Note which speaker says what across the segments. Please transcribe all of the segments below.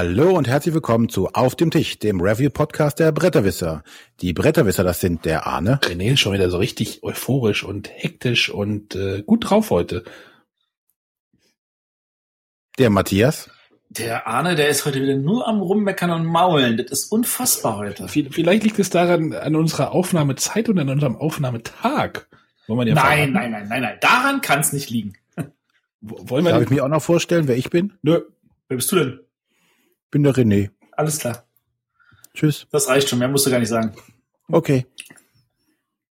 Speaker 1: Hallo und herzlich willkommen zu Auf dem Tisch, dem Review-Podcast der Bretterwisser. Die Bretterwisser, das sind der Arne.
Speaker 2: René ist schon wieder so richtig euphorisch und hektisch und äh, gut drauf heute.
Speaker 1: Der Matthias.
Speaker 3: Der Arne, der ist heute wieder nur am Rummeckern und Maulen. Das ist unfassbar heute.
Speaker 2: Vielleicht liegt es daran, an unserer Aufnahmezeit und an unserem Aufnahmetag.
Speaker 3: Wollen wir nein, nein, nein, nein, nein. Daran kann es nicht liegen.
Speaker 1: Wollen wir Darf ich mir auch noch vorstellen, wer ich bin?
Speaker 3: Nö. Wer bist du denn?
Speaker 1: Bin der René.
Speaker 3: Alles klar.
Speaker 1: Tschüss.
Speaker 3: Das reicht schon, mehr musst du gar nicht sagen.
Speaker 1: Okay.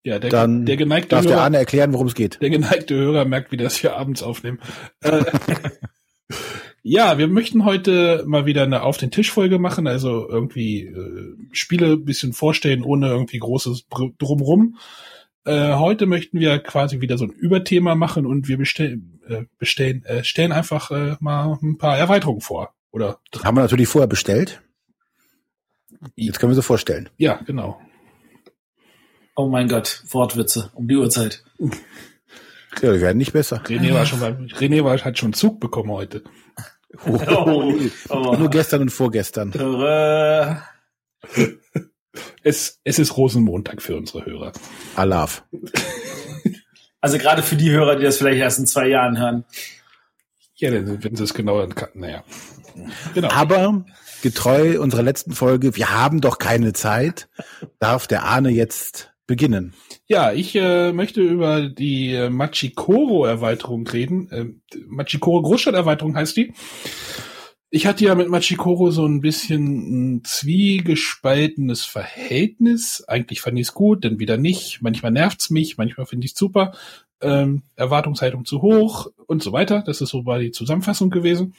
Speaker 2: Ja, der,
Speaker 1: Dann
Speaker 2: der geneigte
Speaker 1: darf
Speaker 2: Hörer,
Speaker 1: der Arne erklären, worum es geht.
Speaker 2: Der geneigte Hörer merkt, wie das hier abends aufnehmen. Äh, ja, wir möchten heute mal wieder eine Auf den Tisch Folge machen, also irgendwie äh, Spiele bisschen vorstellen, ohne irgendwie großes Drumrum. Äh, heute möchten wir quasi wieder so ein Überthema machen und wir bestellen, äh, bestellen, äh, stellen einfach äh, mal ein paar Erweiterungen vor. Oder
Speaker 1: haben wir natürlich vorher bestellt. Jetzt können wir sie vorstellen.
Speaker 2: Ja, genau.
Speaker 3: Oh mein Gott, Wortwitze um die Uhrzeit.
Speaker 1: Ja, die werden nicht besser.
Speaker 2: René war schon beim, René war, hat schon Zug bekommen heute.
Speaker 1: Oh, oh, oh. Nur gestern und vorgestern.
Speaker 2: es, es ist Rosenmontag für unsere Hörer.
Speaker 1: Alaf.
Speaker 3: Also gerade für die Hörer, die das vielleicht erst in zwei Jahren hören.
Speaker 2: Ja, wenn sie es genau dann naja.
Speaker 1: Genau. Aber getreu unserer letzten Folge, wir haben doch keine Zeit, darf der Arne jetzt beginnen.
Speaker 2: Ja, ich äh, möchte über die äh, Machikoro-Erweiterung reden. Äh, Machikoro Großstadt-Erweiterung heißt die. Ich hatte ja mit Machikoro so ein bisschen ein zwiegespaltenes Verhältnis. Eigentlich fand ich es gut, dann wieder nicht. Manchmal nervt's mich, manchmal finde ich es super. Ähm, Erwartungshaltung zu hoch und so weiter. Das ist so bei die Zusammenfassung gewesen.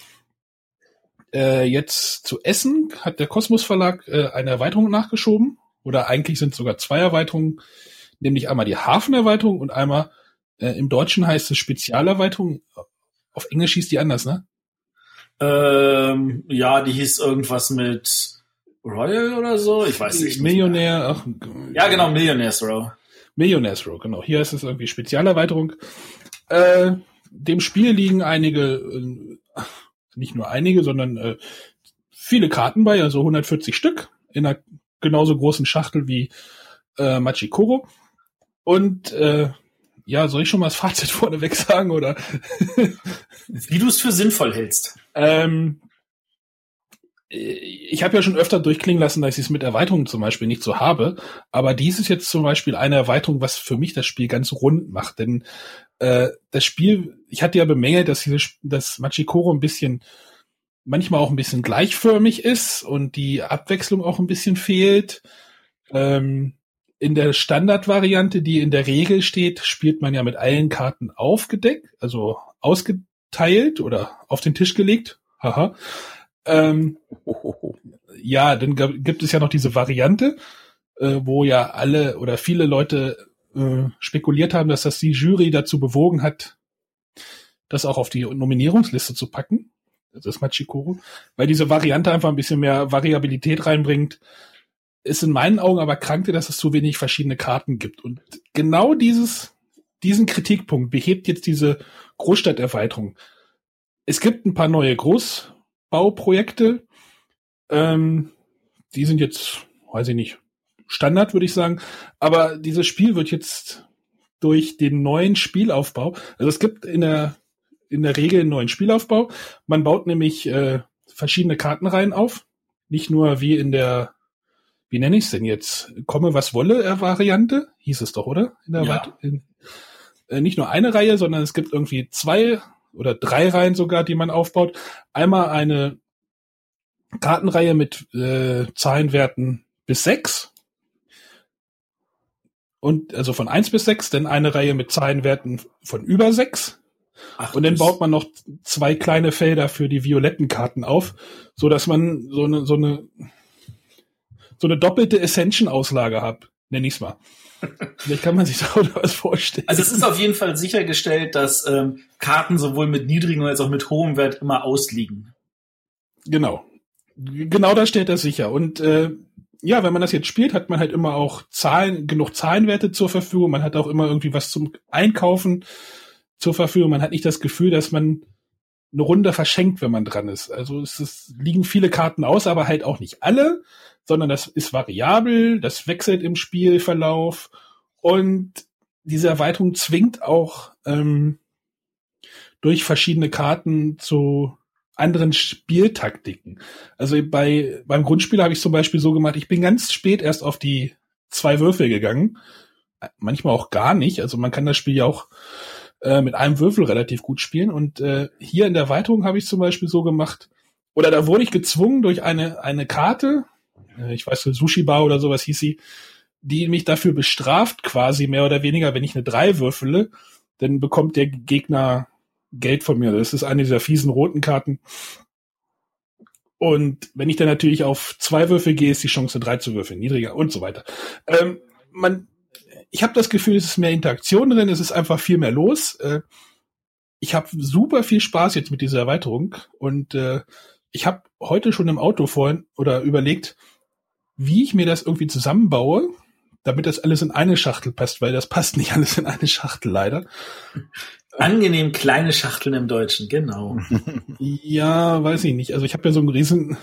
Speaker 2: Äh, jetzt zu Essen hat der Kosmos Verlag äh, eine Erweiterung nachgeschoben. Oder eigentlich sind sogar zwei Erweiterungen nämlich einmal die Hafenerweiterung und einmal äh, im Deutschen heißt es Spezialerweiterung. Auf Englisch hieß die anders, ne?
Speaker 3: Ähm, ja, die hieß irgendwas mit Royal oder so. Ich weiß nicht.
Speaker 2: Millionär. Ach,
Speaker 3: ja, genau, Millionaires Row.
Speaker 2: Millionaires Row, genau. Hier ist es irgendwie Spezialerweiterung. Äh, dem Spiel liegen einige, äh, nicht nur einige, sondern äh, viele Karten bei, also 140 Stück in einer genauso großen Schachtel wie äh, Machikoro. Und äh, ja, soll ich schon mal das Fazit vorneweg sagen oder?
Speaker 3: Wie du es für sinnvoll hältst.
Speaker 2: Ähm, ich habe ja schon öfter durchklingen lassen, dass ich es mit Erweiterungen zum Beispiel nicht so habe, aber dies ist jetzt zum Beispiel eine Erweiterung, was für mich das Spiel ganz rund macht, denn äh, das Spiel, ich hatte ja bemängelt, dass dieses, das Machikoro ein bisschen, manchmal auch ein bisschen gleichförmig ist und die Abwechslung auch ein bisschen fehlt. Ähm, in der Standardvariante, die in der Regel steht, spielt man ja mit allen Karten aufgedeckt, also ausgeteilt oder auf den Tisch gelegt. Haha. Ähm, ja, dann gibt es ja noch diese Variante, äh, wo ja alle oder viele Leute äh, spekuliert haben, dass das die Jury dazu bewogen hat, das auch auf die Nominierungsliste zu packen. Das Machikoro, weil diese Variante einfach ein bisschen mehr Variabilität reinbringt ist in meinen Augen aber kranke, dass es zu wenig verschiedene Karten gibt. Und genau dieses, diesen Kritikpunkt behebt jetzt diese Großstadterweiterung. Es gibt ein paar neue Großbauprojekte. Ähm, die sind jetzt, weiß ich nicht, Standard, würde ich sagen. Aber dieses Spiel wird jetzt durch den neuen Spielaufbau, also es gibt in der, in der Regel einen neuen Spielaufbau. Man baut nämlich äh, verschiedene Kartenreihen auf. Nicht nur wie in der wie nenne ich es denn jetzt? Komme was wolle äh, Variante, hieß es doch, oder? In der ja. in, äh, nicht nur eine Reihe, sondern es gibt irgendwie zwei oder drei Reihen sogar, die man aufbaut. Einmal eine Kartenreihe mit äh, Zahlenwerten bis sechs. Und also von eins bis sechs, dann eine Reihe mit Zahlenwerten von über sechs. Ach, und dann baut man noch zwei kleine Felder für die violetten Karten auf, so dass man so eine, so eine so eine doppelte Ascension-Auslage habe, nenne ich's mal. Vielleicht kann man sich da was vorstellen.
Speaker 3: Also es ist auf jeden Fall sichergestellt, dass ähm, Karten sowohl mit niedrigem als auch mit hohem Wert immer ausliegen.
Speaker 2: Genau. Genau da stellt das sicher. Und äh, ja, wenn man das jetzt spielt, hat man halt immer auch Zahlen, genug Zahlenwerte zur Verfügung. Man hat auch immer irgendwie was zum Einkaufen zur Verfügung. Man hat nicht das Gefühl, dass man eine Runde verschenkt, wenn man dran ist. Also es ist, liegen viele Karten aus, aber halt auch nicht alle, sondern das ist variabel, das wechselt im Spielverlauf und diese Erweiterung zwingt auch ähm, durch verschiedene Karten zu anderen Spieltaktiken. Also bei beim Grundspiel habe ich zum Beispiel so gemacht, ich bin ganz spät erst auf die zwei Würfel gegangen, manchmal auch gar nicht. Also man kann das Spiel ja auch äh, mit einem Würfel relativ gut spielen. Und äh, hier in der Erweiterung habe ich zum Beispiel so gemacht, oder da wurde ich gezwungen durch eine eine Karte, ich weiß Sushi Bar oder sowas hieß sie, die mich dafür bestraft quasi mehr oder weniger, wenn ich eine drei würfele, dann bekommt der Gegner Geld von mir. Das ist eine dieser fiesen roten Karten. Und wenn ich dann natürlich auf zwei Würfel gehe, ist die Chance, drei zu würfeln niedriger und so weiter. Ähm, man, ich habe das Gefühl, es ist mehr Interaktion drin, es ist einfach viel mehr los. Äh, ich habe super viel Spaß jetzt mit dieser Erweiterung und äh, ich habe heute schon im Auto vorhin oder überlegt, wie ich mir das irgendwie zusammenbaue, damit das alles in eine Schachtel passt, weil das passt nicht alles in eine Schachtel leider.
Speaker 3: Angenehm kleine Schachteln im Deutschen, genau.
Speaker 2: ja, weiß ich nicht. Also ich habe ja so einen riesen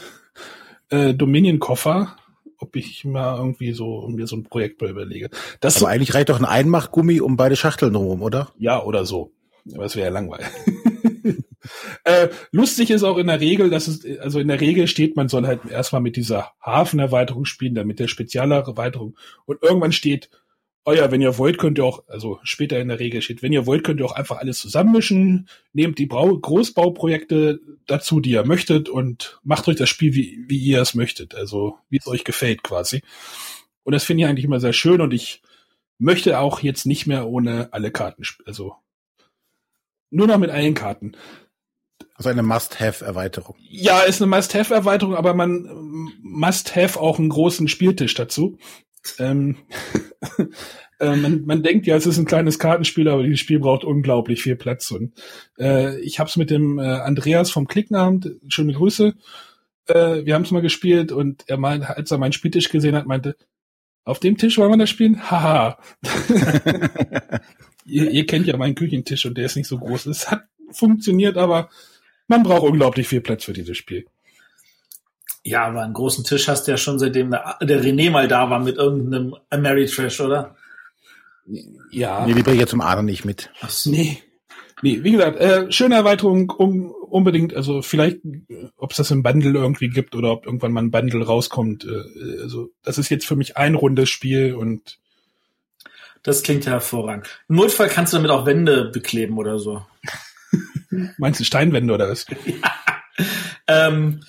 Speaker 2: äh, Dominion-Koffer, ob ich mal irgendwie so mir so ein Projekt mal überlege.
Speaker 1: Das Aber so, eigentlich reicht doch ein Einmachgummi um beide Schachteln rum, oder?
Speaker 2: Ja, oder so. Aber es wäre ja langweilig. äh, lustig ist auch in der Regel, dass es, also in der Regel steht, man soll halt erstmal mit dieser Hafenerweiterung spielen, dann mit der Spezialerweiterung und irgendwann steht, oh ja, wenn ihr wollt, könnt ihr auch, also später in der Regel steht, wenn ihr wollt, könnt ihr auch einfach alles zusammenmischen, nehmt die Brau Großbauprojekte dazu, die ihr möchtet und macht euch das Spiel, wie, wie ihr es möchtet, also wie es euch gefällt quasi. Und das finde ich eigentlich immer sehr schön und ich möchte auch jetzt nicht mehr ohne alle Karten, also nur noch mit allen Karten.
Speaker 1: Also eine Must-Have-Erweiterung.
Speaker 2: Ja, ist eine Must-Have-Erweiterung, aber man must-have auch einen großen Spieltisch dazu. Ähm, äh, man, man denkt ja, es ist ein kleines Kartenspiel, aber dieses Spiel braucht unglaublich viel Platz. Und äh, ich habe es mit dem äh, Andreas vom Klickenabend, schöne Grüße, äh, wir haben es mal gespielt und er meint, als er meinen Spieltisch gesehen hat, meinte, auf dem Tisch wollen wir das spielen? Haha. ihr, ihr kennt ja meinen Küchentisch und der ist nicht so groß. Es hat funktioniert, aber man braucht unglaublich viel Platz für dieses Spiel.
Speaker 3: Ja, aber einen großen Tisch hast du ja schon seitdem der, der René mal da war mit irgendeinem Ameritrash, oder?
Speaker 1: Ja. Nee, die bringe ich jetzt zum Adern nicht mit.
Speaker 2: Ach so. Nee. Nee, wie gesagt, äh, schöne Erweiterung, um, unbedingt, also vielleicht, ob es das im Bundle irgendwie gibt oder ob irgendwann mal ein Bundle rauskommt. Äh, also das ist jetzt für mich ein rundes Spiel und
Speaker 3: das klingt hervorragend. Im Notfall kannst du damit auch Wände bekleben oder so.
Speaker 2: Meinst du Steinwände oder was?
Speaker 3: ja. Ähm,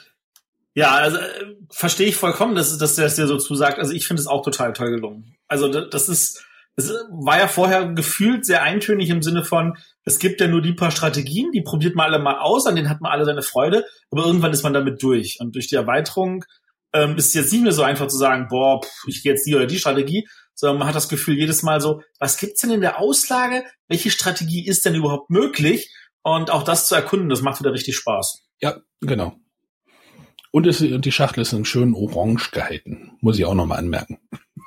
Speaker 3: ja, also äh, verstehe ich vollkommen, dass, dass der es dir so zusagt. Also ich finde es auch total toll gelungen. Also das ist, es war ja vorher gefühlt sehr eintönig im Sinne von, es gibt ja nur die paar Strategien, die probiert man alle mal aus, an denen hat man alle seine Freude, aber irgendwann ist man damit durch. Und durch die Erweiterung ähm, ist es jetzt nicht mehr so einfach zu sagen, boah, pff, ich gehe jetzt die oder die Strategie, sondern man hat das Gefühl jedes Mal so, was gibt's denn in der Auslage? Welche Strategie ist denn überhaupt möglich? Und auch das zu erkunden, das macht wieder richtig Spaß.
Speaker 2: Ja, genau. Und, es, und die Schachtel ist in schön orange gehalten. Muss ich auch nochmal anmerken.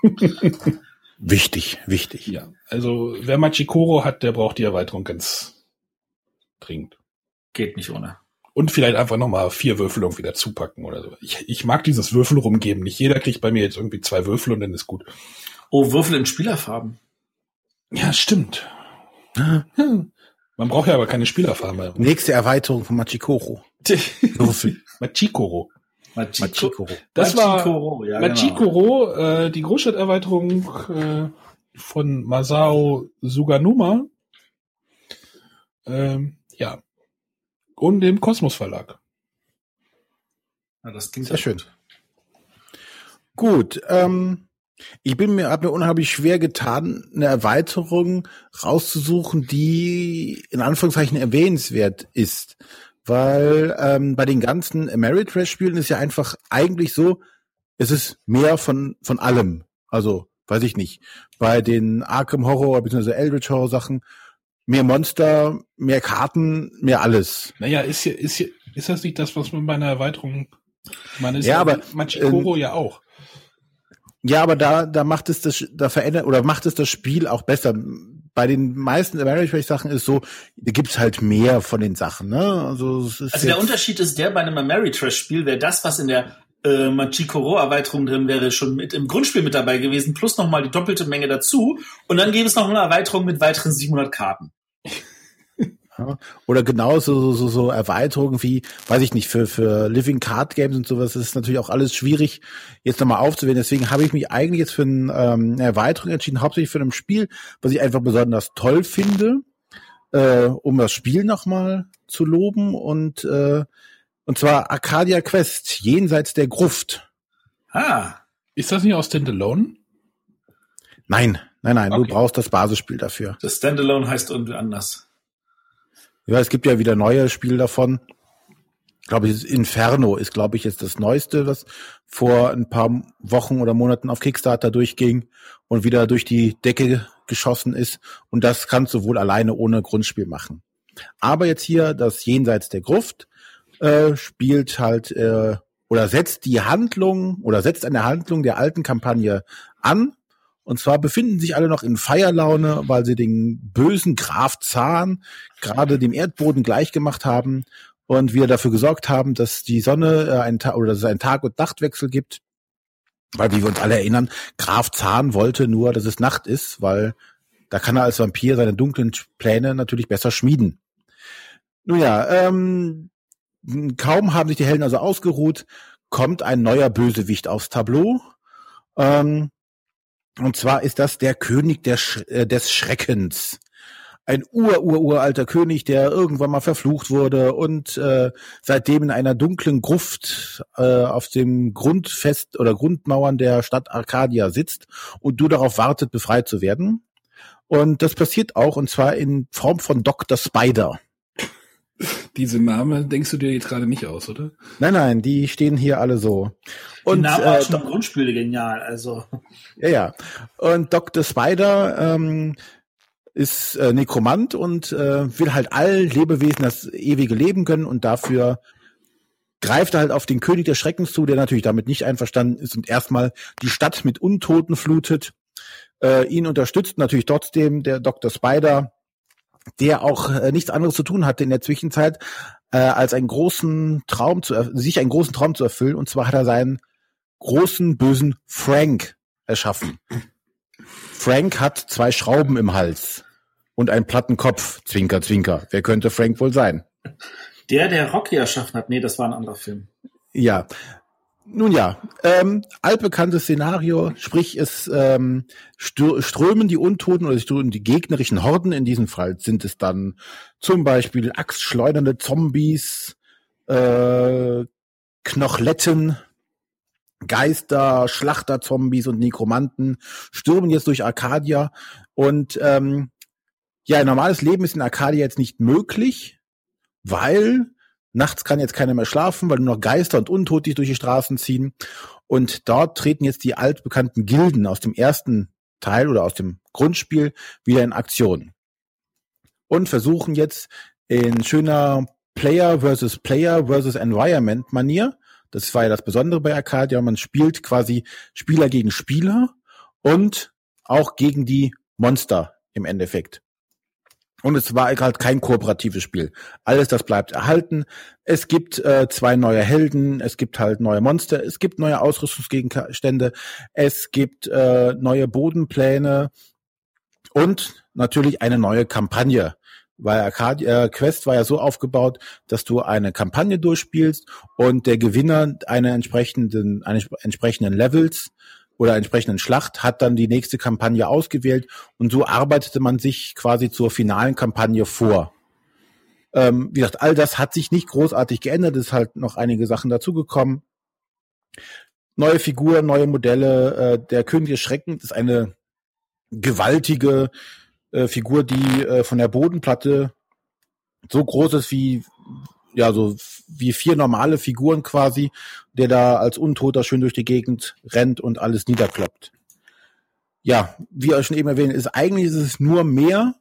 Speaker 1: wichtig, wichtig.
Speaker 2: Ja, also wer Machikoro hat, der braucht die Erweiterung ganz dringend.
Speaker 3: Geht nicht ohne.
Speaker 2: Und vielleicht einfach nochmal vier Würfel irgendwie dazu packen oder so. Ich, ich mag dieses Würfel rumgeben. Nicht jeder kriegt bei mir jetzt irgendwie zwei Würfel und dann ist gut.
Speaker 3: Oh, Würfel in Spielerfarben.
Speaker 2: Ja, stimmt. Hm. Man braucht ja aber keine Spielerfarben.
Speaker 1: Nächste Erweiterung von Machikoro.
Speaker 2: Machikoro.
Speaker 3: Machikoro.
Speaker 2: Das Machikoro, war ja, genau. Machikoro, genau. äh, die Großstadterweiterung äh, von Masao Suganuma. Ähm, ja. Und dem Kosmos Verlag.
Speaker 3: Ja, das klingt sehr schön.
Speaker 1: Gut, ähm, ich bin mir, hab mir unheimlich schwer getan, eine Erweiterung rauszusuchen, die in Anführungszeichen erwähnenswert ist weil ähm, bei den ganzen Ameritrash-Spielen ist ja einfach eigentlich so, es ist mehr von von allem. Also weiß ich nicht. Bei den Arkham Horror bzw. Eldritch Horror Sachen mehr Monster, mehr Karten, mehr alles.
Speaker 2: Naja, ist ja ist ja, ist das nicht das, was man bei einer Erweiterung?
Speaker 1: Man ist ja, ja aber
Speaker 2: Machikoro ähm, ja auch.
Speaker 1: Ja, aber da da macht es das da verändert oder macht es das Spiel auch besser. bei den meisten Ameritrash Sachen ist so, da gibt's halt mehr von den Sachen, ne?
Speaker 3: Also, es ist also der Unterschied ist der bei einem Ameritrash Spiel, wäre das, was in der äh, Machikoro Erweiterung drin wäre, schon mit im Grundspiel mit dabei gewesen, plus nochmal die doppelte Menge dazu und dann gäbe es noch eine Erweiterung mit weiteren 700 Karten.
Speaker 1: Oder genauso so, so, so Erweiterungen wie, weiß ich nicht, für, für Living Card Games und sowas ist natürlich auch alles schwierig, jetzt nochmal aufzuwählen. Deswegen habe ich mich eigentlich jetzt für ein, ähm, eine Erweiterung entschieden, hauptsächlich für ein Spiel, was ich einfach besonders toll finde, äh, um das Spiel nochmal zu loben und äh, und zwar Arcadia Quest, jenseits der Gruft.
Speaker 2: Ah. Ist das nicht aus Standalone?
Speaker 1: Nein, nein, nein, okay. du brauchst das Basisspiel dafür.
Speaker 3: Das Standalone heißt irgendwie anders.
Speaker 1: Ja, es gibt ja wieder neue Spiele davon. Ich glaube, Inferno ist, glaube ich, jetzt das Neueste, was vor ein paar Wochen oder Monaten auf Kickstarter durchging und wieder durch die Decke geschossen ist. Und das kannst du wohl alleine ohne Grundspiel machen. Aber jetzt hier das Jenseits der Gruft äh, spielt halt äh, oder setzt die Handlung oder setzt eine Handlung der alten Kampagne an und zwar befinden sich alle noch in Feierlaune, weil sie den bösen Graf Zahn gerade dem Erdboden gleichgemacht haben und wir dafür gesorgt haben, dass die Sonne äh, ein Tag oder dass es einen Tag- und Nachtwechsel gibt. Weil, wie wir uns alle erinnern, Graf Zahn wollte nur, dass es Nacht ist, weil da kann er als Vampir seine dunklen Pläne natürlich besser schmieden. Nun ja, ähm, kaum haben sich die Helden also ausgeruht, kommt ein neuer Bösewicht aufs Tableau. Ähm, und zwar ist das der König der Sch äh, des Schreckens. Ein ur-ur-uralter König, der irgendwann mal verflucht wurde und äh, seitdem in einer dunklen Gruft äh, auf dem Grundfest oder Grundmauern der Stadt Arcadia sitzt und du darauf wartet, befreit zu werden. Und das passiert auch, und zwar in Form von Dr. Spider.
Speaker 2: Diese Namen denkst du dir jetzt gerade nicht aus, oder?
Speaker 1: Nein, nein, die stehen hier alle so.
Speaker 3: Und die Namen äh, schon im Grundspiel genial, also.
Speaker 1: Ja, ja. Und Dr. Spider ähm, ist äh, Nekromant und äh, will halt all Lebewesen das ewige Leben gönnen und dafür greift er halt auf den König des Schreckens zu, der natürlich damit nicht einverstanden ist und erstmal die Stadt mit Untoten flutet. Äh, ihn unterstützt natürlich trotzdem der Dr. Spider, der auch äh, nichts anderes zu tun hatte in der Zwischenzeit, äh, als einen großen Traum zu sich einen großen Traum zu erfüllen. Und zwar hat er seinen großen bösen Frank erschaffen. Frank hat zwei Schrauben im Hals und einen platten Kopf. Zwinker, zwinker. Wer könnte Frank wohl sein?
Speaker 3: Der, der Rocky erschaffen hat. Nee, das war ein anderer Film.
Speaker 1: Ja, nun ja, ähm, altbekanntes Szenario, sprich es ähm, strömen die Untoten oder strömen die gegnerischen Horden, in diesem Fall sind es dann zum Beispiel axtschleudernde Zombies, äh, Knochletten, Geister, Schlachterzombies und Nekromanten stürmen jetzt durch Arcadia. Und ähm, ja, normales Leben ist in Arcadia jetzt nicht möglich, weil Nachts kann jetzt keiner mehr schlafen, weil nur noch Geister und Untote durch die Straßen ziehen. Und dort treten jetzt die altbekannten Gilden aus dem ersten Teil oder aus dem Grundspiel wieder in Aktion. Und versuchen jetzt in schöner Player versus Player versus Environment Manier, das war ja das Besondere bei Arcadia, man spielt quasi Spieler gegen Spieler und auch gegen die Monster im Endeffekt. Und es war halt kein kooperatives Spiel. Alles das bleibt erhalten. Es gibt äh, zwei neue Helden, es gibt halt neue Monster, es gibt neue Ausrüstungsgegenstände, es gibt äh, neue Bodenpläne und natürlich eine neue Kampagne. Weil Arcadia äh, Quest war ja so aufgebaut, dass du eine Kampagne durchspielst und der Gewinner einer entsprechenden, eines entsprechenden Levels oder entsprechenden Schlacht, hat dann die nächste Kampagne ausgewählt und so arbeitete man sich quasi zur finalen Kampagne vor. Ähm, wie gesagt, all das hat sich nicht großartig geändert, es ist halt noch einige Sachen dazugekommen. Neue Figuren, neue Modelle. Äh, der König des Schreckens ist eine gewaltige äh, Figur, die äh, von der Bodenplatte so groß ist wie ja, so wie vier normale Figuren quasi, der da als Untoter schön durch die Gegend rennt und alles niederkloppt. Ja, wie euch schon eben erwähnt, ist eigentlich ist es nur mehr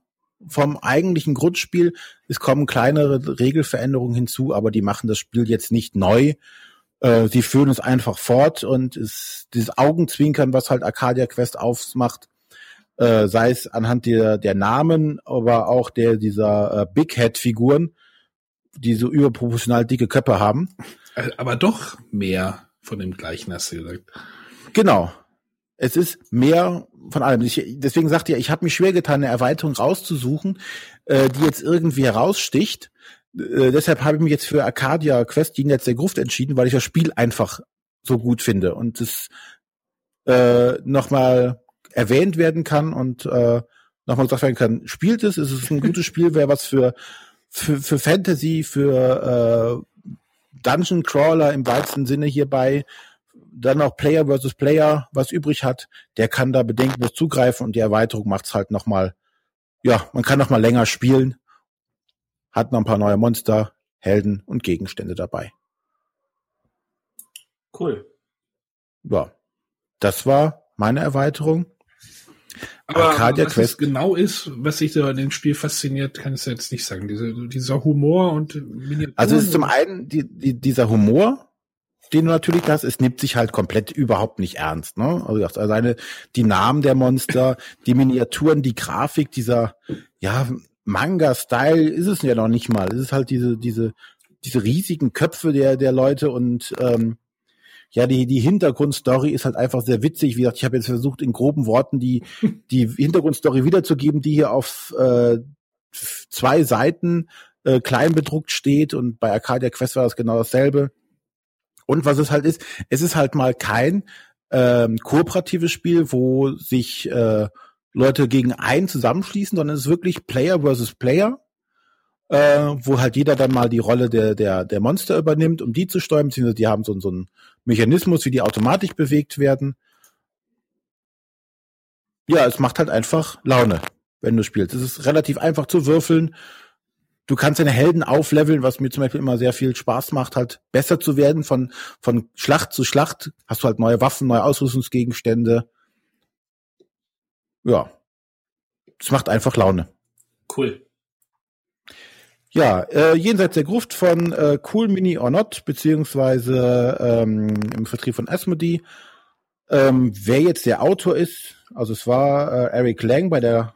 Speaker 1: vom eigentlichen Grundspiel. Es kommen kleinere Regelveränderungen hinzu, aber die machen das Spiel jetzt nicht neu. Äh, sie führen es einfach fort und es, dieses Augenzwinkern, was halt Arcadia Quest aufmacht, Äh, sei es anhand der, der Namen, aber auch der dieser äh, Big Head-Figuren, die so überproportional dicke Köpfe haben.
Speaker 2: Äh, aber doch mehr von dem gleichen, hast du gesagt.
Speaker 1: Genau. Es ist mehr von allem. Ich, deswegen sagte ja, ich habe mich schwer getan, eine Erweiterung rauszusuchen, äh, die jetzt irgendwie heraussticht. Äh, deshalb habe ich mich jetzt für Arcadia Quest Jenseits der Gruft entschieden, weil ich das Spiel einfach so gut finde und es äh, nochmal erwähnt werden kann und äh, nochmal gesagt werden kann, spielt es, es ist ein gutes Spiel, wäre was für, für, für Fantasy, für äh, Dungeon Crawler im weitesten Sinne hierbei, dann noch Player versus Player was übrig hat, der kann da bedenkenlos zugreifen und die Erweiterung macht's halt nochmal, ja, man kann nochmal länger spielen, hat noch ein paar neue Monster, Helden und Gegenstände dabei.
Speaker 3: Cool.
Speaker 1: Ja, das war meine Erweiterung.
Speaker 2: Aber Arcadia was Quest. es genau ist, was sich da in dem Spiel fasziniert, kann ich jetzt nicht sagen. Diese, dieser Humor und
Speaker 1: Miniaturen. Also es ist zum einen die, die, dieser Humor, den du natürlich hast. Es nimmt sich halt komplett überhaupt nicht ernst. Ne? Also alleine die Namen der Monster, die Miniaturen, die Grafik, dieser ja Manga-Style ist es ja noch nicht mal. Es ist halt diese diese diese riesigen Köpfe der der Leute und ähm, ja, die, die Hintergrundstory ist halt einfach sehr witzig. Wie gesagt, ich habe jetzt versucht, in groben Worten die, die Hintergrundstory wiederzugeben, die hier auf äh, zwei Seiten äh, klein bedruckt steht und bei Arcadia Quest war das genau dasselbe. Und was es halt ist, es ist halt mal kein ähm, kooperatives Spiel, wo sich äh, Leute gegen einen zusammenschließen, sondern es ist wirklich Player versus Player äh, wo halt jeder dann mal die Rolle der, der, der Monster übernimmt, um die zu steuern, beziehungsweise die haben so, so einen Mechanismus, wie die automatisch bewegt werden. Ja, es macht halt einfach Laune, wenn du spielst. Es ist relativ einfach zu würfeln. Du kannst deine Helden aufleveln, was mir zum Beispiel immer sehr viel Spaß macht, halt besser zu werden. Von, von Schlacht zu Schlacht hast du halt neue Waffen, neue Ausrüstungsgegenstände. Ja. Es macht einfach Laune.
Speaker 3: Cool.
Speaker 1: Ja, äh, jenseits der Gruft von äh, Cool Mini or Not, beziehungsweise ähm, im Vertrieb von Asmodee. Ähm, wer jetzt der Autor ist, also es war äh, Eric Lang bei der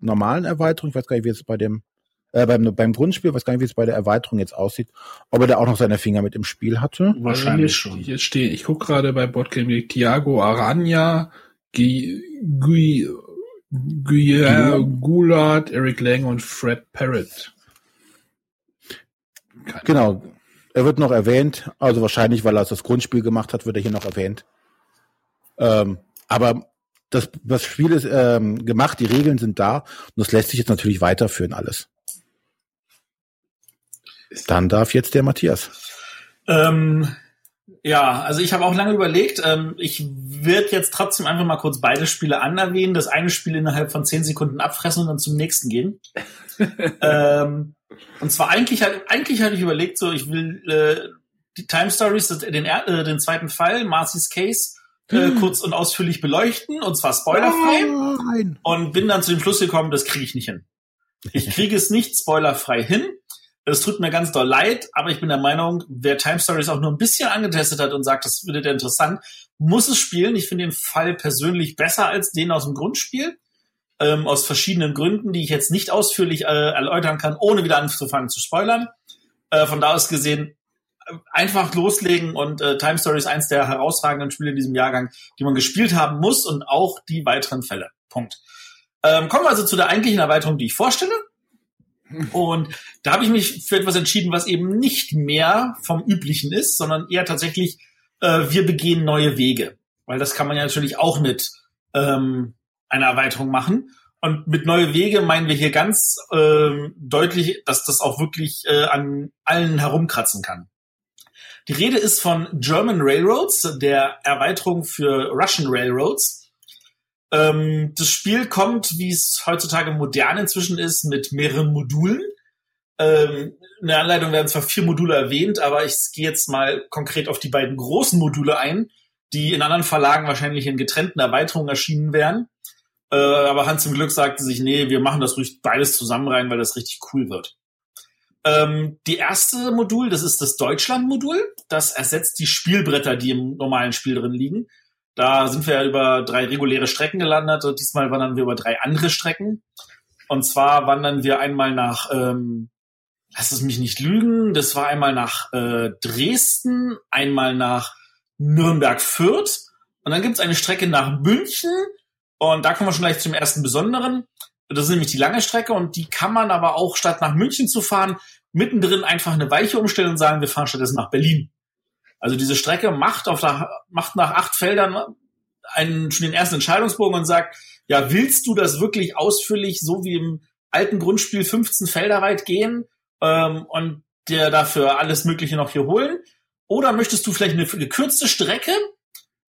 Speaker 1: normalen Erweiterung, ich weiß gar nicht, wie es bei dem äh, beim, beim Grundspiel, weiß gar nicht, wie es bei der Erweiterung jetzt aussieht, ob er da auch noch seine Finger mit im Spiel hatte.
Speaker 2: Wahrscheinlich schon. Hier steht, ich gucke gerade bei Boardgame Thiago Aranya, Guy, Guy, Guy, Goulart, Eric Lang und Fred Parrott.
Speaker 1: Keine genau. Er wird noch erwähnt, also wahrscheinlich, weil er das Grundspiel gemacht hat, wird er hier noch erwähnt. Ähm, aber das, das Spiel ist ähm, gemacht, die Regeln sind da und das lässt sich jetzt natürlich weiterführen alles. Dann darf jetzt der Matthias.
Speaker 3: Ähm, ja, also ich habe auch lange überlegt. Ähm, ich werde jetzt trotzdem einfach mal kurz beide Spiele anerwähnen. Das eine Spiel innerhalb von zehn Sekunden abfressen und dann zum nächsten gehen. ähm, und zwar eigentlich, eigentlich hatte ich überlegt, so ich will äh, die Time Stories, den, äh, den zweiten Fall, Marcy's Case, äh, hm. kurz und ausführlich beleuchten und zwar spoilerfrei. Nein. Und bin dann zu dem Schluss gekommen, das kriege ich nicht hin. Ich kriege es nicht spoilerfrei hin. Es tut mir ganz doll leid, aber ich bin der Meinung, wer Time Stories auch nur ein bisschen angetestet hat und sagt, das würde der interessant, muss es spielen. Ich finde den Fall persönlich besser als den aus dem Grundspiel ähm, aus verschiedenen Gründen, die ich jetzt nicht ausführlich äh, erläutern kann, ohne wieder anzufangen zu spoilern. Äh, von da aus gesehen, äh, einfach loslegen und äh, Time Story ist eins der herausragenden Spiele in diesem Jahrgang, die man gespielt haben muss und auch die weiteren Fälle. Punkt. Ähm, kommen wir also zu der eigentlichen Erweiterung, die ich vorstelle. Und da habe ich mich für etwas entschieden, was eben nicht mehr vom Üblichen ist, sondern eher tatsächlich, äh, wir begehen neue Wege. Weil das kann man ja natürlich auch mit ähm, eine Erweiterung machen. Und mit neue Wege meinen wir hier ganz äh, deutlich, dass das auch wirklich äh, an allen herumkratzen kann. Die Rede ist von German Railroads, der Erweiterung für Russian Railroads. Ähm, das Spiel kommt, wie es heutzutage modern inzwischen ist, mit mehreren Modulen. Ähm, in der Anleitung werden zwar vier Module erwähnt, aber ich gehe jetzt mal konkret auf die beiden großen Module ein, die in anderen Verlagen wahrscheinlich in getrennten Erweiterungen erschienen wären. Äh, aber Hans zum Glück sagte sich, nee, wir machen das ruhig beides zusammen rein, weil das richtig cool wird. Ähm, die erste Modul, das ist das Deutschland-Modul. Das ersetzt die Spielbretter, die im normalen Spiel drin liegen. Da sind wir ja über drei reguläre Strecken gelandet und diesmal wandern wir über drei andere Strecken. Und zwar wandern wir einmal nach, ähm, lass es mich nicht lügen, das war einmal nach äh, Dresden, einmal nach Nürnberg-Fürth und dann gibt's eine Strecke nach München und da kommen wir schon gleich zum ersten Besonderen. Das ist nämlich die lange Strecke und die kann man aber auch statt nach München zu fahren, mittendrin einfach eine Weiche umstellen und sagen, wir fahren stattdessen nach Berlin. Also diese Strecke macht auf der, macht nach acht Feldern einen, schon den ersten Entscheidungsbogen und sagt, ja, willst du das wirklich ausführlich so wie im alten Grundspiel 15 Felder weit gehen ähm, und dir dafür alles Mögliche noch hier holen? Oder möchtest du vielleicht eine gekürzte Strecke,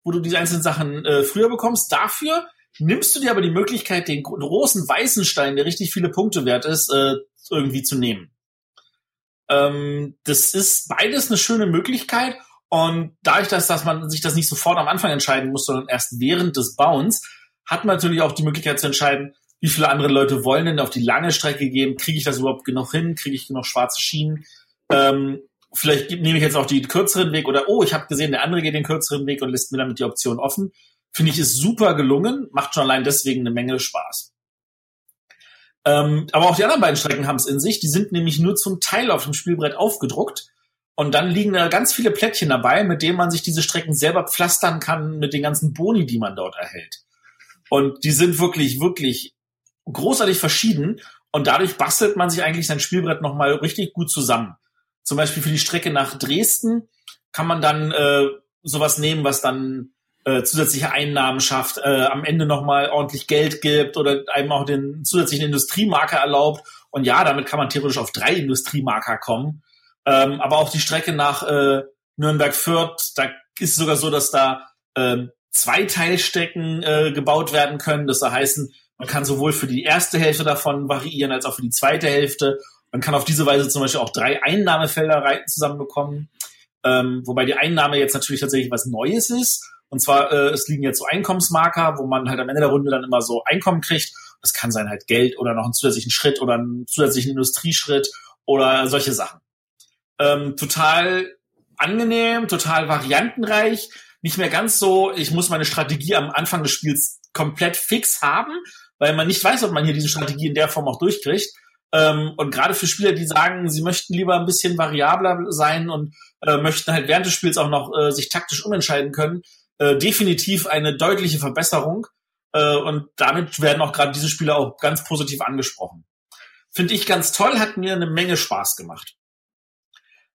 Speaker 3: wo du diese einzelnen Sachen äh, früher bekommst? Dafür nimmst du dir aber die Möglichkeit, den großen weißen Stein, der richtig viele Punkte wert ist, äh, irgendwie zu nehmen. Ähm, das ist beides eine schöne Möglichkeit. Und dadurch, dass, dass man sich das nicht sofort am Anfang entscheiden muss, sondern erst während des Bauens, hat man natürlich auch die Möglichkeit zu entscheiden, wie viele andere Leute wollen denn auf die lange Strecke gehen? Kriege ich das überhaupt genug hin? Kriege ich genug schwarze Schienen? Ähm, vielleicht nehme ich jetzt auch die kürzeren Weg oder oh, ich habe gesehen, der andere geht den kürzeren Weg und lässt mir damit die Option offen. Finde ich ist super gelungen, macht schon allein deswegen eine Menge Spaß. Ähm, aber auch die anderen beiden Strecken haben es in sich. Die sind nämlich nur zum Teil auf dem Spielbrett aufgedruckt. Und dann liegen da ganz viele Plättchen dabei, mit denen man sich diese Strecken selber pflastern kann mit den ganzen Boni, die man dort erhält. Und die sind wirklich, wirklich großartig verschieden. Und dadurch bastelt man sich eigentlich sein Spielbrett nochmal richtig gut zusammen. Zum Beispiel für die Strecke nach Dresden kann man dann äh, sowas nehmen, was dann äh, zusätzliche Einnahmen schafft, äh, am Ende nochmal ordentlich Geld gibt oder einem auch den zusätzlichen Industriemarker erlaubt. Und ja, damit kann man theoretisch auf drei Industriemarker kommen. Ähm, aber auch die Strecke nach äh, Nürnberg-Fürth, da ist es sogar so, dass da äh, zwei Teilstecken äh, gebaut werden können. Das heißt, man kann sowohl für die erste Hälfte davon variieren, als auch für die zweite Hälfte. Man kann auf diese Weise zum Beispiel auch drei Einnahmefelder zusammenbekommen. Ähm, wobei die Einnahme jetzt natürlich tatsächlich was Neues ist. Und zwar, äh, es liegen jetzt so Einkommensmarker, wo man halt am Ende der Runde dann immer so Einkommen kriegt. Das kann sein halt Geld oder noch einen zusätzlichen Schritt oder einen zusätzlichen Industrieschritt oder solche Sachen. Ähm, total angenehm, total variantenreich. Nicht mehr ganz so, ich muss meine Strategie am Anfang des Spiels komplett fix haben, weil man nicht weiß, ob man hier diese Strategie in der Form auch durchkriegt. Ähm, und gerade für Spieler, die sagen, sie möchten lieber ein bisschen variabler sein und äh, möchten halt während des Spiels auch noch äh, sich taktisch umentscheiden können, äh, definitiv eine deutliche Verbesserung. Äh, und damit werden auch gerade diese Spiele auch ganz positiv angesprochen. Finde ich ganz toll, hat mir eine Menge Spaß gemacht.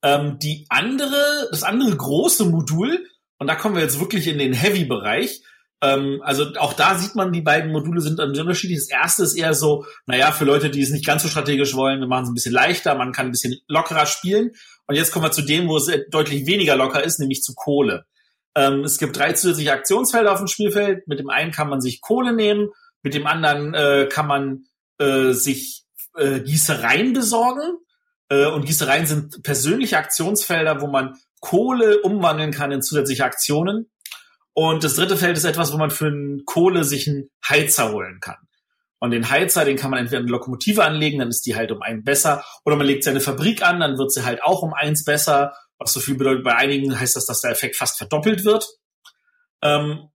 Speaker 3: Ähm, die andere, das andere große Modul, und da kommen wir jetzt wirklich in den Heavy-Bereich, ähm, also auch da sieht man, die beiden Module sind unterschiedlich. Das erste ist eher so, naja, für Leute, die es nicht ganz so strategisch wollen, wir machen es ein bisschen leichter, man kann ein bisschen lockerer spielen. Und jetzt kommen wir zu dem, wo es deutlich weniger locker ist, nämlich zu Kohle. Ähm, es gibt drei zusätzliche Aktionsfelder auf dem Spielfeld. Mit dem einen kann man sich Kohle nehmen, mit dem anderen äh, kann man äh, sich äh, Gießereien besorgen. Äh, und Gießereien sind persönliche Aktionsfelder, wo man Kohle umwandeln kann in zusätzliche Aktionen. Und das dritte Feld ist etwas, wo man für Kohle sich einen Heizer holen kann. Und den Heizer, den kann man entweder eine Lokomotive anlegen, dann ist die halt um einen besser, oder man legt seine Fabrik an, dann wird sie halt auch um eins besser. Was so viel bedeutet, bei einigen heißt das, dass der Effekt fast verdoppelt wird. Ähm,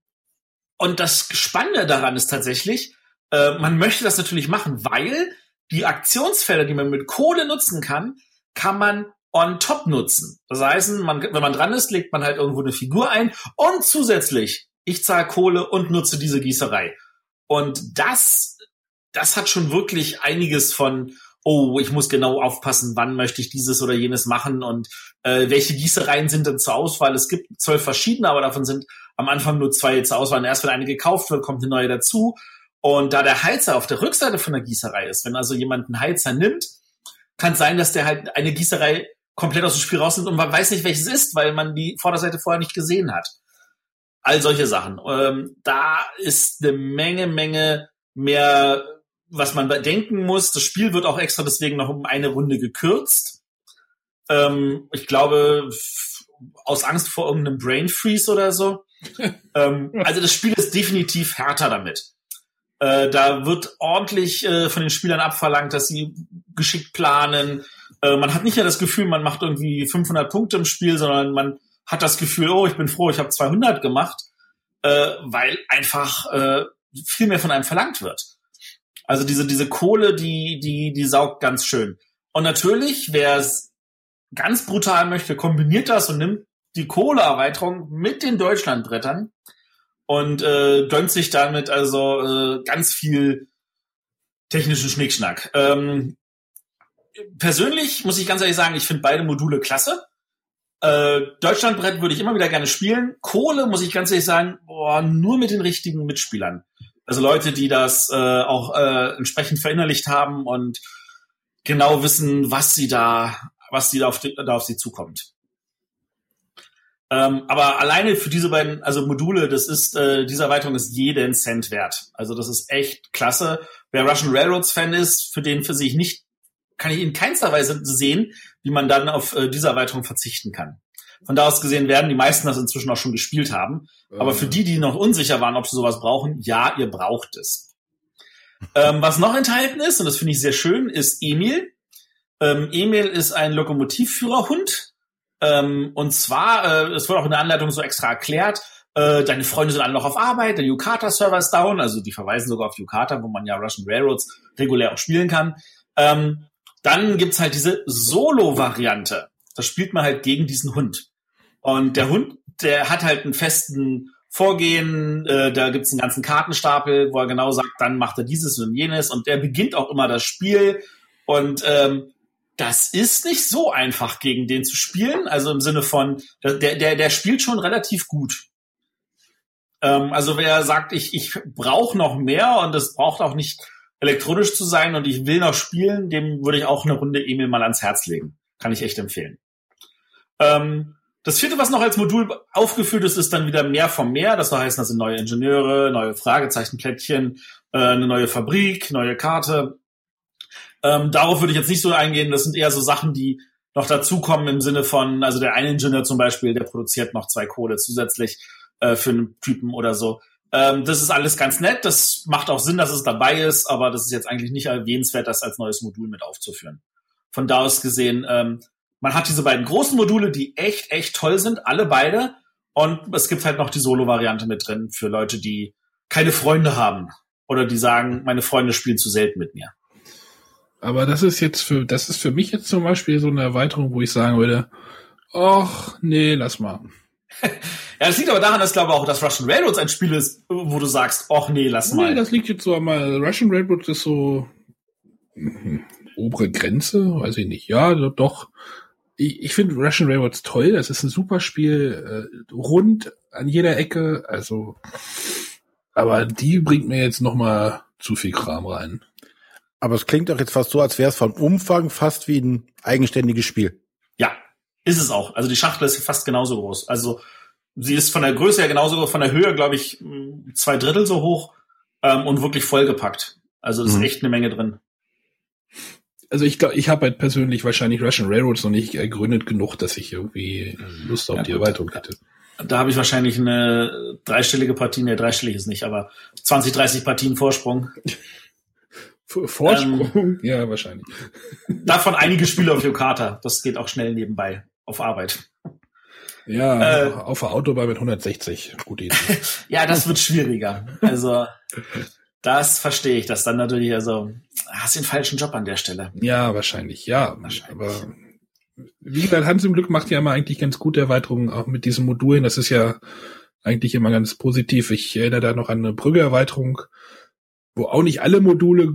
Speaker 3: und das Spannende daran ist tatsächlich, äh, man möchte das natürlich machen, weil die Aktionsfelder, die man mit Kohle nutzen kann, kann man on top nutzen. Das heißt, man, wenn man dran ist, legt man halt irgendwo eine Figur ein und zusätzlich, ich zahle Kohle und nutze diese Gießerei. Und das, das hat schon wirklich einiges von, oh, ich muss genau aufpassen, wann möchte ich dieses oder jenes machen und äh, welche Gießereien sind denn zur Auswahl. Es gibt zwölf verschiedene, aber davon sind am Anfang nur zwei zur Auswahl. Und erst wenn eine gekauft wird, kommt eine neue dazu. Und da der Heizer auf der Rückseite von der Gießerei ist, wenn also jemand einen Heizer nimmt, kann sein, dass der halt eine Gießerei komplett aus dem Spiel rausnimmt und man weiß nicht, welches ist, weil man die Vorderseite vorher nicht gesehen hat. All solche Sachen. Ähm, da ist eine Menge, Menge mehr, was man bedenken muss. Das Spiel wird auch extra deswegen noch um eine Runde gekürzt. Ähm, ich glaube, aus Angst vor irgendeinem Brain Freeze oder so. ähm, also das Spiel ist definitiv härter damit. Äh, da wird ordentlich äh, von den Spielern abverlangt, dass sie geschickt planen, äh, man hat nicht mehr das Gefühl, man macht irgendwie 500 Punkte im Spiel, sondern man hat das Gefühl, oh, ich bin froh, ich habe 200 gemacht. äh, weil einfach äh, viel mehr von einem verlangt wird. Also diese, diese Kohle, die, die, die saugt ganz schön. Und natürlich, wer es ganz brutal möchte, kombiniert das und nimmt die Kohleerweiterung mit den Deutschlandbrettern und äh, gönnt sich damit also äh, ganz viel technischen Schnickschnack. Ähm, persönlich muss ich ganz ehrlich sagen, ich finde beide Module klasse. Äh, Deutschlandbrett würde ich immer wieder gerne spielen. Kohle muss ich ganz ehrlich sagen, boah, nur mit den richtigen Mitspielern. Also Leute, die das äh, auch äh, entsprechend verinnerlicht haben und genau wissen, was sie da, was sie da auf, da auf sie zukommt. Ähm, aber alleine für diese beiden, also Module, das ist, äh, diese Erweiterung ist jeden Cent wert. Also das ist echt klasse. Wer Russian Railroads Fan ist, für den für sich nicht, kann ich in keinster Weise sehen, wie man dann auf äh, diese Erweiterung verzichten kann. Von da aus gesehen werden die meisten das inzwischen auch schon gespielt haben. Aber für die, die noch unsicher waren, ob sie sowas brauchen, ja, ihr braucht es. ähm, was noch enthalten ist, und das finde ich sehr schön, ist Emil. Ähm, Emil ist ein Lokomotivführerhund, ähm, und zwar, äh, es wird auch in der Anleitung so extra erklärt, äh, deine Freunde sind alle noch auf Arbeit, der Yukata-Server ist down, also die verweisen sogar auf Yukata, wo man ja Russian Railroads regulär auch spielen kann. Ähm, dann gibt's halt diese Solo-Variante. Das spielt man halt gegen diesen Hund. Und der Hund, der hat halt einen festen Vorgehen, äh, da gibt's einen ganzen Kartenstapel, wo er genau sagt, dann macht er dieses und jenes und der beginnt auch immer das Spiel und ähm, das ist nicht so einfach, gegen den zu spielen. Also im Sinne von, der, der, der spielt schon relativ gut. Ähm, also wer sagt, ich, ich brauche noch mehr und es braucht auch nicht elektronisch zu sein und ich will noch spielen, dem würde ich auch eine Runde Emil mal ans Herz legen. Kann ich echt empfehlen. Ähm, das vierte, was noch als Modul aufgeführt ist, ist dann wieder mehr vom Meer. Das soll heißen, das sind neue Ingenieure, neue Fragezeichenplättchen, äh, eine neue Fabrik, neue Karte. Ähm, darauf würde ich jetzt nicht so eingehen. Das sind eher so Sachen, die noch dazukommen im Sinne von, also der eine Ingenieur zum Beispiel, der produziert noch zwei Kohle zusätzlich äh, für einen Typen oder so. Ähm, das ist alles ganz nett. Das macht auch Sinn, dass es dabei ist, aber das ist jetzt eigentlich nicht erwähnenswert, das als neues Modul mit aufzuführen. Von da aus gesehen, ähm, man hat diese beiden großen Module, die echt, echt toll sind, alle beide. Und es gibt halt noch die Solo-Variante mit drin für Leute, die keine Freunde haben oder die sagen, meine Freunde spielen zu selten mit mir.
Speaker 2: Aber das ist jetzt für, das ist für mich jetzt zum Beispiel so eine Erweiterung, wo ich sagen würde, ach, nee, lass mal.
Speaker 3: ja, das liegt aber daran, dass ich glaube auch, dass Russian Railroads ein Spiel ist, wo du sagst, ach nee, lass mal. Nee,
Speaker 2: das liegt jetzt so einmal, Russian Railroads ist so mh, obere Grenze, weiß ich nicht. Ja, doch. Ich, ich finde Russian Railroads toll, das ist ein super Spiel, äh, rund an jeder Ecke, also, aber die bringt mir jetzt noch mal zu viel Kram rein.
Speaker 1: Aber es klingt doch jetzt fast so, als wäre es vom Umfang fast wie ein eigenständiges Spiel.
Speaker 3: Ja, ist es auch. Also die Schachtel ist fast genauso groß. Also sie ist von der Größe her genauso groß, von der Höhe, glaube ich, zwei Drittel so hoch ähm, und wirklich vollgepackt. Also es mhm. ist echt eine Menge drin.
Speaker 2: Also ich glaube, ich habe halt persönlich wahrscheinlich Russian Railroads noch nicht ergründet genug, dass ich irgendwie Lust auf ja, die Erweiterung hätte.
Speaker 3: Da habe ich wahrscheinlich eine dreistellige Partie, ne, dreistellig ist nicht, aber 20, 30 Partien Vorsprung.
Speaker 2: Vorsprung? Ähm, ja, wahrscheinlich.
Speaker 3: Davon einige Spiele auf Yokata. Das geht auch schnell nebenbei auf Arbeit.
Speaker 2: Ja, äh, auf der Autobahn mit 160. Gute Idee.
Speaker 3: ja, das wird schwieriger. Also, das verstehe ich, dass dann natürlich, also, hast den falschen Job an der Stelle.
Speaker 2: Ja, wahrscheinlich, ja. Wahrscheinlich. Aber wie gesagt, Hans im Glück macht ja immer eigentlich ganz gute Erweiterungen, auch mit diesen Modulen. Das ist ja eigentlich immer ganz positiv. Ich erinnere da noch an eine Brügge-Erweiterung, wo auch nicht alle Module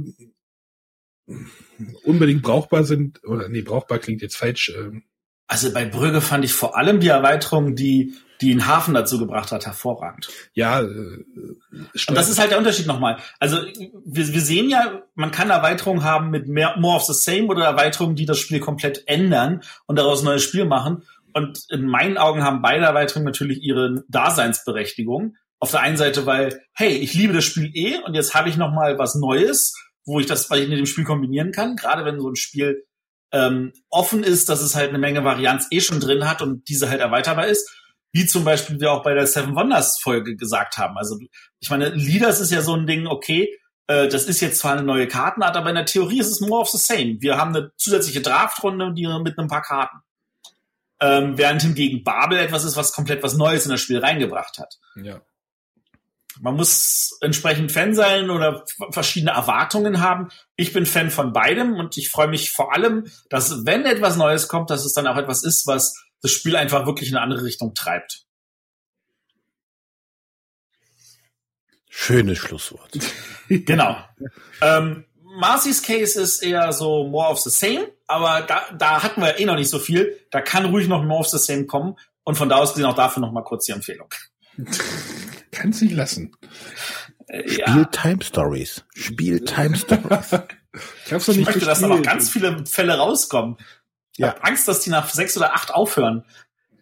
Speaker 2: unbedingt brauchbar sind, oder nee, brauchbar klingt jetzt falsch. Ähm.
Speaker 3: Also bei Brügge fand ich vor allem die Erweiterung, die die den Hafen dazu gebracht hat, hervorragend.
Speaker 2: Ja, äh,
Speaker 3: und das ist halt der Unterschied nochmal. Also wir, wir sehen ja, man kann Erweiterungen haben mit mehr, more of the same oder Erweiterungen, die das Spiel komplett ändern und daraus ein neues Spiel machen. Und in meinen Augen haben beide Erweiterungen natürlich ihre Daseinsberechtigung. Auf der einen Seite, weil, hey, ich liebe das Spiel eh und jetzt habe ich noch mal was Neues wo ich das mit dem Spiel kombinieren kann. Gerade wenn so ein Spiel ähm, offen ist, dass es halt eine Menge Varianz eh schon drin hat und diese halt erweiterbar ist. Wie zum Beispiel wir auch bei der Seven Wonders Folge gesagt haben. Also ich meine, Leaders ist ja so ein Ding, okay, äh, das ist jetzt zwar eine neue Kartenart, aber in der Theorie ist es more of the same. Wir haben eine zusätzliche Draftrunde die mit ein paar Karten. Ähm, während hingegen Babel etwas ist, was komplett was Neues in das Spiel reingebracht hat.
Speaker 2: Ja.
Speaker 3: Man muss entsprechend Fan sein oder verschiedene Erwartungen haben. Ich bin Fan von beidem und ich freue mich vor allem, dass wenn etwas Neues kommt, dass es dann auch etwas ist, was das Spiel einfach wirklich in eine andere Richtung treibt.
Speaker 1: Schönes Schlusswort.
Speaker 3: genau. ähm, Marcy's Case ist eher so more of the same, aber da, da hatten wir eh noch nicht so viel. Da kann ruhig noch more of the same kommen. Und von da aus gesehen auch dafür noch mal kurz die Empfehlung.
Speaker 2: Kannst nicht lassen.
Speaker 3: Äh,
Speaker 1: Spiel
Speaker 3: ja.
Speaker 1: Time Stories. Spiel Time Stories.
Speaker 2: Ich hab's
Speaker 3: Ich
Speaker 2: noch nicht
Speaker 3: möchte, dass da noch ganz viele Fälle rauskommen. Ich
Speaker 1: Ja.
Speaker 3: habe Angst, dass die nach sechs oder acht aufhören.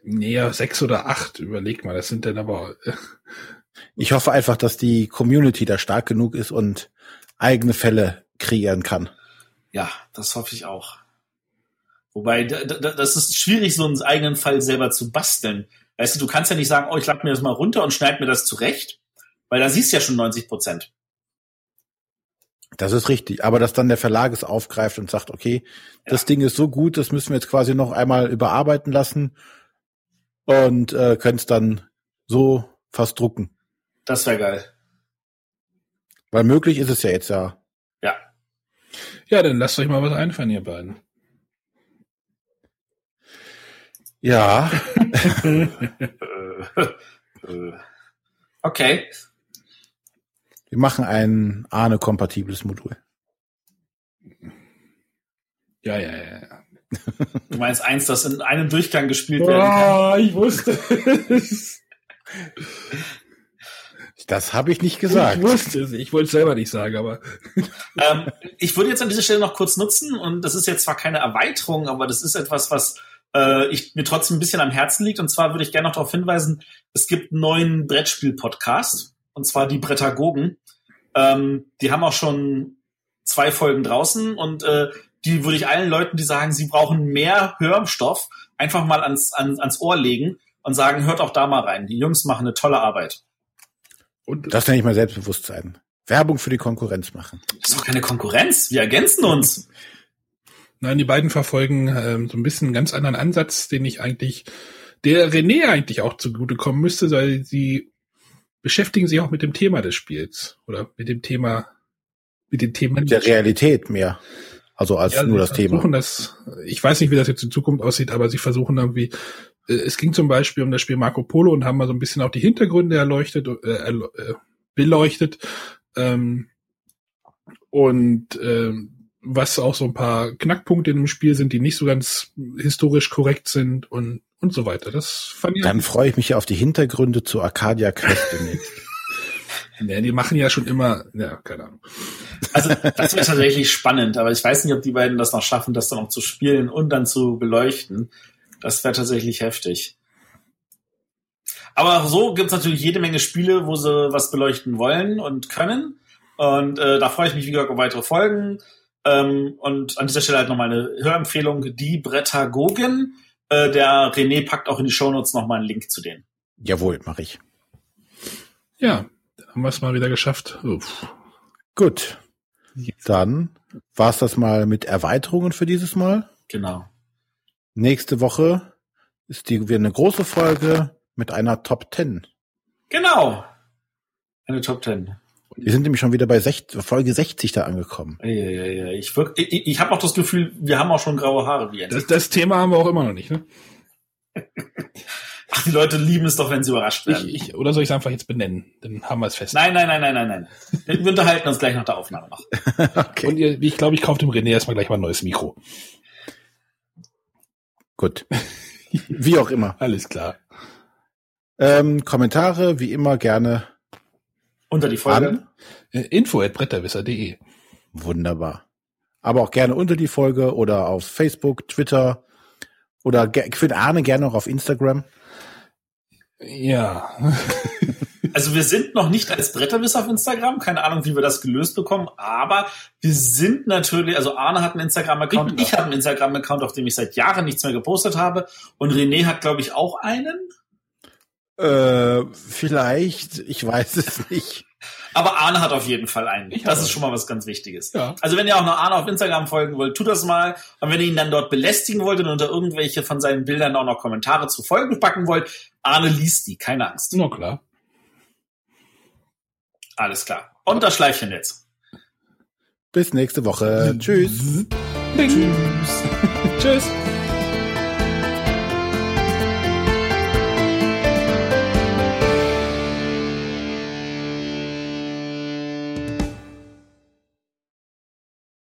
Speaker 2: Nee, sechs oder acht, überleg mal, das sind dann aber. äh,
Speaker 1: Ich hoffe einfach, dass die Community da stark genug ist und eigene Fälle kreieren kann.
Speaker 3: Ja, das hoffe ich auch. Wobei, da- da- das ist schwierig, so einen eigenen Fall selber zu basteln. Weißt du, du kannst ja nicht sagen, oh, ich lade mir das mal runter und schneide mir das zurecht, weil da siehst du ja schon 90 Prozent.
Speaker 1: Das ist richtig. Aber dass dann der Verlag es aufgreift und sagt, okay, das Ding ist so gut, das müssen wir jetzt quasi noch einmal überarbeiten lassen und äh, können es dann so fast drucken.
Speaker 3: Das wäre geil.
Speaker 1: Weil möglich ist es ja jetzt ja.
Speaker 3: Ja.
Speaker 2: Ja, dann lasst euch mal was einfallen, ihr beiden.
Speaker 1: Ja,
Speaker 3: okay.
Speaker 1: wir machen ein Ahne-kompatibles Modul.
Speaker 2: Ja, ja, ja. ja.
Speaker 3: Du meinst eins, das in einem Durchgang gespielt werden kann.
Speaker 2: Ah, ich wusste es.
Speaker 1: Das habe ich nicht gesagt.
Speaker 2: Ich wusste es. Ich wollte es selber nicht sagen, aber.
Speaker 3: ähm, ich würde jetzt an dieser Stelle noch kurz nutzen und das ist jetzt zwar keine Erweiterung, aber das ist etwas, was äh, ich, mir trotzdem ein bisschen am Herzen liegt. Und zwar würde ich gerne noch darauf hinweisen, es gibt einen neuen Brettspiel-Podcast und zwar die Brettagogen. Ähm, die haben auch schon zwei Folgen draußen und äh, die würde ich allen Leuten, die sagen, sie brauchen mehr Hörstoff, einfach mal ans, an, ans Ohr legen und sagen, hört auch da mal rein. Die Jungs machen eine tolle Arbeit.
Speaker 2: Und
Speaker 1: Das nenne ich mal Selbstbewusstsein. Werbung für die Konkurrenz machen.
Speaker 3: Das ist doch keine Konkurrenz. Wir ergänzen uns.
Speaker 2: nein, die beiden verfolgen ähm, so ein bisschen einen ganz anderen Ansatz, den ich eigentlich, der René eigentlich auch zugutekommen müsste, weil sie beschäftigen sich auch mit dem Thema des Spiels oder mit dem Thema, mit den Themen
Speaker 1: Mit der Realität mehr. Also als
Speaker 2: Ja,
Speaker 1: nur das Thema.
Speaker 2: versuchen Das, ich weiß nicht, wie das jetzt in Zukunft aussieht, aber sie versuchen irgendwie, äh, es ging zum Beispiel um das Spiel Marco Polo und haben mal so ein bisschen auch die Hintergründe erleuchtet, äh, äh, beleuchtet. Ähm, und ähm, was auch so ein paar Knackpunkte in dem Spiel sind, die nicht so ganz historisch korrekt sind und und so weiter. Das fand ich.
Speaker 1: Dann freue ich mich auf die Hintergründe zu Arcadia Quest demnächst.
Speaker 2: ja, die machen ja schon immer, ja, keine Ahnung.
Speaker 3: Also das wäre tatsächlich spannend, aber ich weiß nicht, ob die beiden das noch schaffen, das dann auch zu spielen und dann zu beleuchten. Das wäre tatsächlich heftig. Aber so gibt es natürlich jede Menge Spiele, wo sie was beleuchten wollen und können. Und äh, da freue ich mich, wie gesagt, auf weitere Folgen. Ähm, und an dieser Stelle halt nochmal eine Hörempfehlung, die Brettagogen. Äh, der René packt auch in die Shownotes nochmal einen Link zu denen.
Speaker 1: Jawohl, mache ich.
Speaker 2: Ja, haben wir es mal wieder geschafft. Uff.
Speaker 1: Gut. Dann war's das mal mit Erweiterungen für dieses Mal.
Speaker 3: Genau.
Speaker 1: Nächste Woche ist die wieder eine große Folge mit einer Top 10.
Speaker 3: Genau. Eine Top Ten.
Speaker 1: Wir sind nämlich schon wieder bei sech- Folge 60 da angekommen.
Speaker 3: Ja, ja, ja. Ich, ich, ich habe auch das Gefühl, wir haben auch schon graue Haare wie
Speaker 2: Das, das Thema haben wir auch immer noch nicht, ne?
Speaker 3: Ach, die Leute lieben es doch, wenn sie überrascht
Speaker 2: Ich,
Speaker 3: werden.
Speaker 2: ich, oder soll ich es einfach jetzt benennen? Dann haben wir es fest.
Speaker 3: nein, nein, nein, nein, nein, nein. Wir unterhalten uns gleich nach der Aufnahme noch.
Speaker 1: Okay.
Speaker 2: Und ihr, ich glaube, ich kaufe dem René erstmal gleich mal ein neues Mikro.
Speaker 1: Gut. Wie auch immer.
Speaker 2: Alles klar.
Speaker 1: Ähm, Kommentare, wie immer gerne
Speaker 3: Unter die Folge.
Speaker 1: an.
Speaker 2: Äh, Info at bretterwisser.de.
Speaker 1: Wunderbar. Aber auch gerne unter die Folge oder auf Facebook, Twitter oder ich finde Arne gerne auch auf Instagram.
Speaker 2: Ja.
Speaker 3: Also wir sind noch nicht als Bretterwiss auf Instagram. Keine Ahnung, wie wir das gelöst bekommen. Aber wir sind natürlich, also Arne hat einen Instagram-Account.
Speaker 2: Ich
Speaker 3: Ich habe einen Instagram-Account, auf dem ich seit Jahren nichts mehr gepostet habe. Und René hat, glaube ich, auch einen.
Speaker 1: Äh, vielleicht, ich weiß es nicht.
Speaker 3: Aber Arne hat auf jeden Fall einen.
Speaker 2: Ich
Speaker 3: das ist schon mal was ganz Wichtiges.
Speaker 2: Ja.
Speaker 3: Also wenn ihr auch noch Arne auf Instagram folgen wollt, tut das mal. Und wenn ihr ihn dann dort belästigen wollt und unter irgendwelche von seinen Bildern auch noch Kommentare zu Folgen packen wollt, Arne liest die, keine Angst.
Speaker 2: Na klar.
Speaker 3: Alles klar. Und das Schleifchen jetzt.
Speaker 1: Bis nächste Woche. Tschüss.
Speaker 2: Tschüss. Tschüss.